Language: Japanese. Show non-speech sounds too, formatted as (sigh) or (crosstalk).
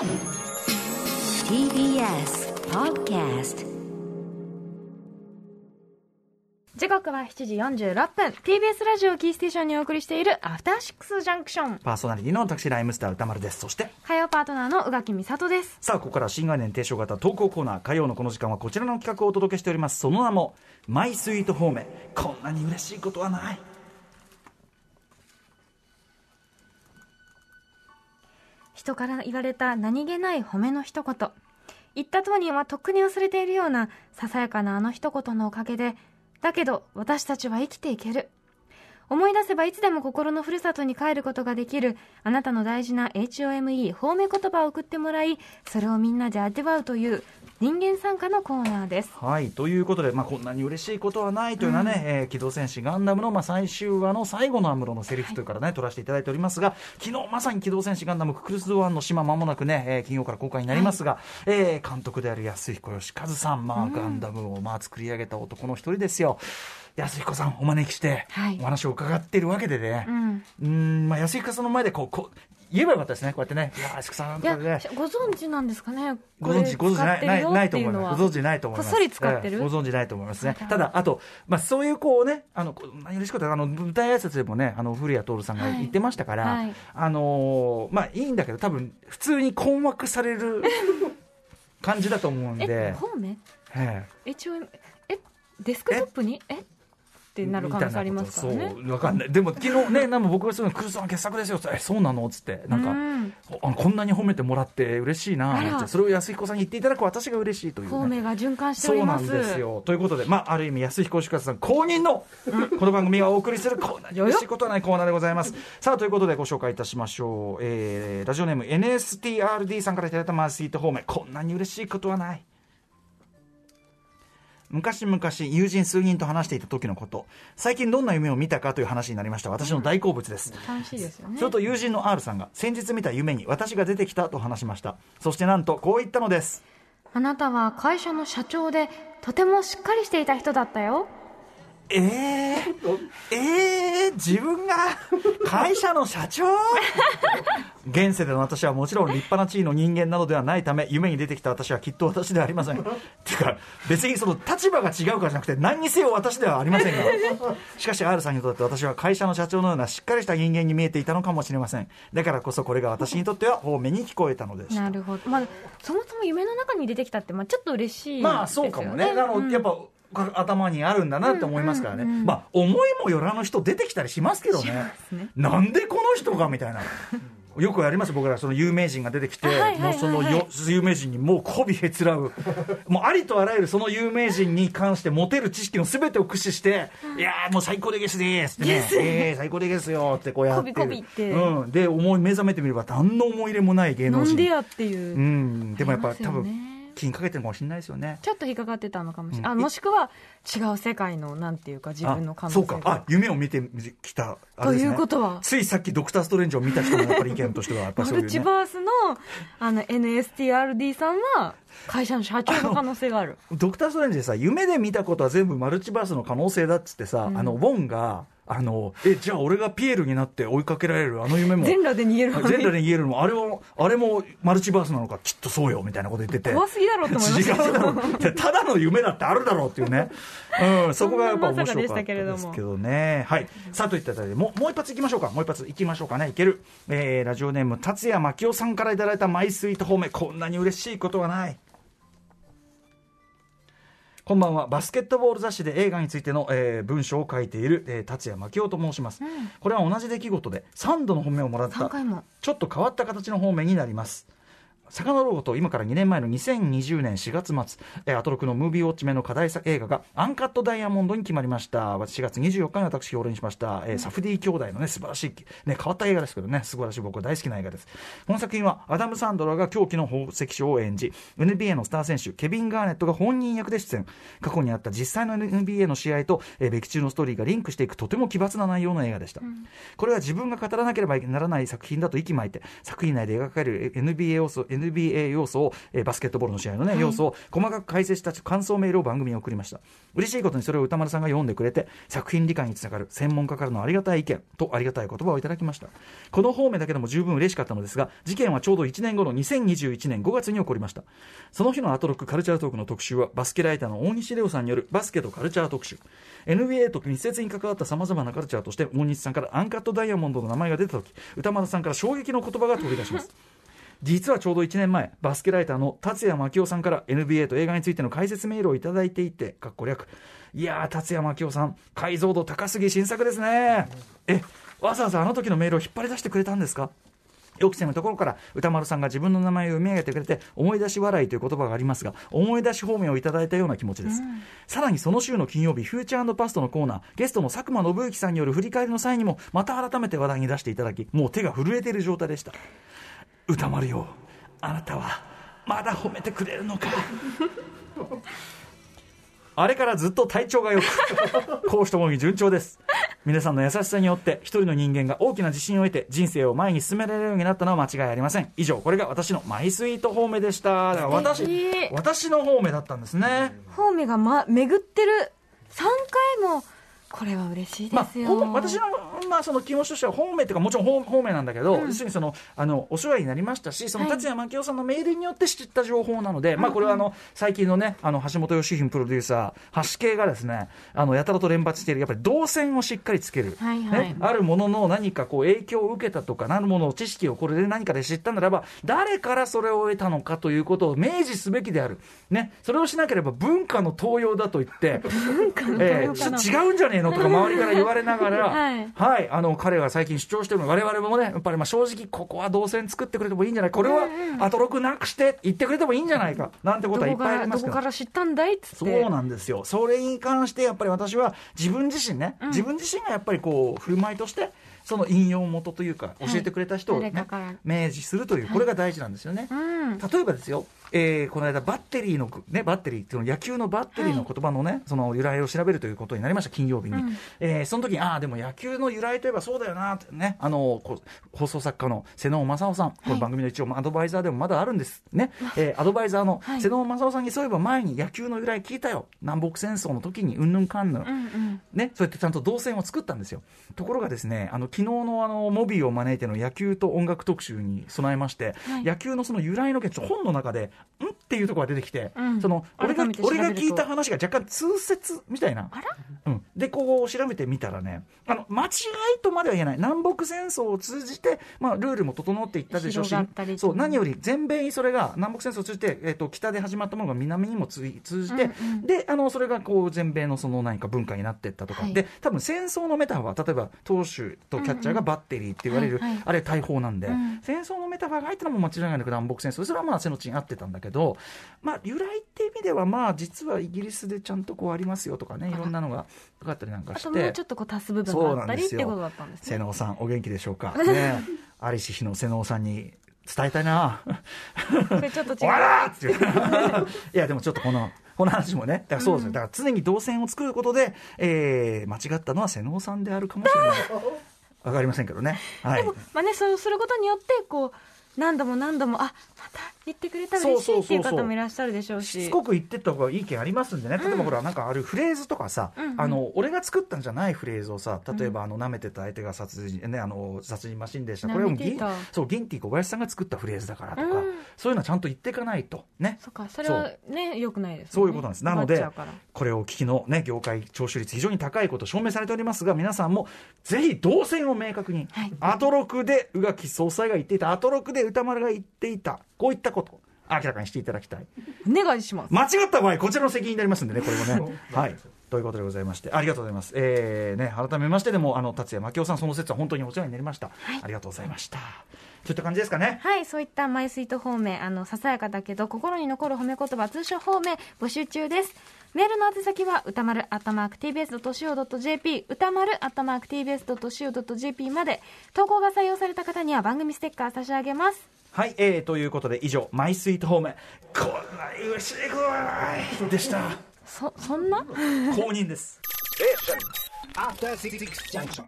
TBS Podcast 時刻は7時46分。TBS ラジオキーステーションにお送りしているアフターシックスジャンクションパーソナリティの私ライムスター歌丸です。そして。火曜パートナーの宇垣美里です。さあここから新概念提唱型投稿コーナー。火曜のこの時間はこちらの企画をお届けしております。その名も「マイスイートホーム」こんなに嬉しいことはない人から言われた何気ない褒めの一言。言った当人はとっくに忘れているようなささやかなあの一言のおかげでだけど私たちは生きていける。思い出せばいつでも心のふるさとに帰ることができるあなたの大事な HOME 褒め言葉を送ってもらいそれをみんなで味わうという人間参加のコーナーです。はいということで、まあ、こんなに嬉しいことはないというのはね、えー機動戦士ガンダムの、まあ、最終話の最後のアムロのセリフというからね、取らせていただいておりますが昨日まさに機動戦士ガンダムククルス・ドアンの島まもなくね、えー金曜から公開になりますが、えー監督である安彦義和さん、まあ、ガンダムをまあ作り上げた男の一人ですよ。安彦さんお招きしてはい。お話を伺っているわけでね、うん。うーんまあ、安彦さんの前でこうこう言えばよかったですね。こうやってね「いや安彦さんね。ご存知なんですかね。ご存知、ご存知ない、ない、ないと思います。ご存知知ないと思います。こっそり使ってる。ええご存知ないと思いますね。ただ、あと、まあ、そういうこうね、あの、嬉しかったあの、舞台挨拶でもね、あの、古谷徹さんが言ってましたから、はい。はいあのーまあ、いいんだけど、多分、普通に困惑される (laughs) 感じだと思うんえで、方面え。ええデスクトップに？え？ってなる可能性ありますからねそう、わかんない。でも、昨日ね、なんか僕がそういうの、クルスさん傑作ですよ。え、そうなの？つって、なんか、うんあこんなに褒めてもらって嬉しいなそれを安彦さんに言っていただく私が嬉しいという、ね。方面が循環しておそうなんですよ。ということで、まあ、ある意味、安彦義和さん公認の、この番組がお送りするこんなに嬉しいことはないコーナーでございます。さあ、ということでご紹介いたしましょう。えー、ラジオネーム NSTRD さんからいただいたマースイート方面、こんなに嬉しいことはない。昔々友人数人と話していた時のこと。最近どんな夢を見たかという話になりました。私の大好物です、楽しいですよね。すると友人の R さんが先日見た夢に私が出てきたと話しました。そしてなんとこう言ったのです。あなたは会社の社長でとてもしっかりしていた人だったよえー、えー、自分が会社の社長？(laughs) 現世での私はもちろん立派な地位の人間などではないため夢に出てきた私はきっと私ではありません。っていうか別にその立場が違うからじゃなくて何にせよ私ではありませんが。しかし R さんにとって私は会社の社長のようなしっかりした人間に見えていたのかもしれません。だからこそこれが私にとっては方面に聞こえたのでしたなるほど、まあ、そもそも夢の中に出てきたって、まあ、ちょっと嬉しいですよね。まあそうかもね。あの、うん。やっぱ頭にあるんだなって思いますからね。まあ思いもよらぬ人出てきたりしますけどね。ね。なんでこの人がみたいな。よくやります僕らその有名人が出てきて、もうそのよ有名人にもう媚びへつらう。もうありとあらゆるその有名人に関して持てる知識のすべてを駆使して、いやーもう最高でゲスですってね、えー最高でゲスよってこうやって。媚び媚びって。うん、で思い目覚めてみれば何の思い入れもない芸能人。なんでやっていう、うん、でもやっぱ、多分気にかけてるかもしれないですよね。ちょっと引っかかってたのかもしれない、うん。あもしくは違う世界のなんていうか自分の可能性。あそうか。あ夢を見てきたね、ということは。ついさっきドクター・ストレンジを見た人のやっぱり意見としてはやっぱりそういう、マルチね、バースのあの NSTRD さんは会社の社長の可能性がある。ドクター・ストレンジでさ夢で見たことは全部マルチバースの可能性だっつってさ、あのウォンがあのえじゃあ俺がピエールになって追いかけられるあの夢も。全裸で逃げるのに全裸で言えるのもあれもあれもマルチバースなのかきっとそうよみたいなこと言ってて。怖すぎだろうと思いま違したただの夢だってあるだろうっていうね、(laughs) うん、そこがやっぱ面白かったですけどね。はい。さあといったあたりでもうもう一発いきましょうか。もう一発いきましょうかね。いける、えー、ラジオネーム達也真紀夫さんからいただいたマイスイート方面こんなに嬉しいことはないこんばんは。バスケットボール雑誌で映画についての、えー文章を書いている、えー達也真紀夫と申します、これは同じ出来事で3度の褒めをもらった。3回も。ちょっと変わった形の方面になります遡ること今から2年前の2020年4月末、えーアトロクのムービーウォッチメの課題作映画がアンカットダイヤモンドに決まりました。4月24日に私表現しました、えーサフディ兄弟のね素晴らしい、ね、変わった映画ですけどね素晴らしい僕は大好きな映画です。この作品はアダム・サンドラが狂気の宝石賞を演じ NBA のスター選手ケビン・ガーネットが本人役で出演。過去にあった実際の NBA の試合と、えー、劇中のストーリーがリンクしていくとても奇抜な内容の映画でした、これは自分が語らなければならない作品だと息巻いて作品内で描かれる NBA 要素 NBA 要素を、えーバスケットボールの試合のね、要素を細かく解説した感想メールを番組に送りました。嬉しいことにそれを歌丸さんが読んでくれて作品理解につながる専門家からのありがたい意見とありがたい言葉をいただきました。この方面だけでも十分嬉しかったのですが事件はちょうど1年後の2021年5月に起こりました。その日のアトロックカルチャートークの特集はバスケライターの大西レオさんによるバスケとカルチャー特集。NBA と密接に関わったさまざまなカルチャーとして大西さんからアンカットダイヤモンドの名前が出た時歌丸さんから衝撃の言葉が飛び出します実はちょうど1年前バスケライターの達也真紀夫さんから NBA と映画についての解説メールをいただいていてかっこ略。いやー達也真紀夫さん解像度高すぎ新作ですね。えわざわざあの時のメールを引っ張り出してくれたんですか？予期せぬところから歌丸さんが自分の名前を読み上げてくれて思い出し笑いという言葉がありますが思い出し方面をいただいたような気持ちです、さらにその週の金曜日フューチャーパストのコーナーゲストの佐久間信之さんによる振り返りの際にもまた改めて話題に出していただきもう手が震えている状態でした歌丸よ。あなたはまだ褒めてくれるのか？(laughs) あれからずっと体調が良く (laughs) 講師ともに順調です。皆さんの優しさによって一人の人間が大きな自信を得て人生を前に進められるようになったのは間違いありません。以上これが私のマイスイート方面でした。だから私私の方面だったんですね、方面が、ま、巡ってる。3回もこれは嬉しいまあですよ、ほん私の,、まあその気持ちとしては方面っていうかもちろん方方面なんだけど、要するにそのあのお世話になりましたしそのはい達也真紀夫さんのメールによって知った情報なので、まあこれはあの最近のねあの橋本良文プロデューサー橋系がですねあのやたらと連発しているやっぱり動線をしっかりつける、はいはい。ね、あるものの何かこう影響を受けたとかなるものを知識をこれで何かで知ったならば誰からそれを得たのかということを明示すべきである、ね、それをしなければ文化の盗用だと言って (laughs) えーち (laughs) 違うんじゃねえのとか周りから言われながら、(laughs) はいあの彼が最近主張してるの我々もねやっぱりまあ正直ここは動線作ってくれてもいいんじゃないこれはアトロクなくして言ってくれてもいいんじゃないかなんてことはいっぱいありますからこから知ったんだいっつって。そうなんですよ、それに関してやっぱり私は自分自身ね、自分自身がやっぱりこう振る舞いとして、その引用元というか、い教えてくれた人を、ね誰かから。明示するという、これが大事なんですよね。うん。例えばですよ、えーこの間、バッテリーの、ね、バッテリーっていうの野球のバッテリーの言葉のね、その由来を調べるということになりました、金曜日に。うん。えーその時に、ああ、でも野球の由来といえばそうだよなってね、あの放送作家の瀬能正夫さん、この番組の一応、アドバイザーでもまだあるんです。ね、えーアドバイザーのはい。瀬能正夫さんにそういえば前に野球の由来聞いたよ、南北戦争の時にうんぬんかんぬん。うんうん。ね、そうやってちゃんと動線を作ったんですよ。ところがですね、あの昨日のあのモビーを招いての野球と音楽特集に備えまして、はい。野球のその由来の件、本の中で、ん？っていうところが出てきて、うん。その俺が俺が聞いた話が若干通説みたいな。あら？うん、でこう調べてみたらねあの間違いとまでは言えない。南北戦争を通じて、まあ、ルールも整っていったでしょうしそう何より全米にそれが南北戦争を通じて、えっと北で始まったものが南にも通じて、うんうん。であのそれがこう全米のその何か文化になっていったとか、はい。で多分戦争のメタファー例えば投手とキャッチャーがバッテリーって言われる、はいはいあれ大砲なんで、うん。戦争のメタファーが入ったのも間違いなく南北戦争。それはまあ背の地に合ってたんだけど、まあ、由来っていう意味ではまあ実はイギリスでちゃんとこうありますよとかねいろんなのが分かったりなんかあともうしてちょっとこう足す部分があったりってことだったんですね。瀬能さんお元気でしょうか？(laughs) ねありし日の瀬能さんに伝えたいな。ちょっと違う。(laughs) いやでもちょっとこのこの話もねだからそうですよ、だから常に動線を作ることで、えー間違ったのは瀬能さんであるかもしれない。(laughs) わかりませんけどね。はい。でも、まあね、そうすることによってこう何度も何度もあまた言ってくれたら嬉しいっていう方もいらっしゃるでしょうし。しつこく言ってった方がいい意見ありますんでね例えばほらなんかあるフレーズとかさ、うんうん。あの俺が作ったんじゃないフレーズをさ例えばあの舐めてた相手が殺人,、ね、あの殺人マシンでした。これをギそうギンティ小林さんが作ったフレーズだからとか、うん。そういうのはちゃんと言っていかないとね。そっかそれはねよくないですそういうことなんです。なのでこれをお聞きの、ね、業界聴取率非常に高いこと証明されておりますが皆さんもぜひ動線を明確に、はい。アトロクで宇垣総裁が言っていた。アトロクで歌丸が言っていたこういったこと明らかにしていただきたい。お願いします。間違った場合こちらの責任になりますんでねこれもね。はい。ということでございましてありがとうございます。えー、ね改めましてでもあの達也真紀夫さんその説は本当にお世話になりました、ありがとうございました。といった感じですかね。はい、そういったマイスイート方面、あの、ささやかだけど、心に残る褒め言葉、通称方面、募集中です。メールの宛先は、歌丸、アットマーク tbs.co.jp、歌丸、アットマーク tbs.co.jp まで、投稿が採用された方には番組ステッカー差し上げます。はい、えー、ということで以上マイスイート方面こんな嬉しいことでした。そ、そんな？(laughs) 公認です。After Junction.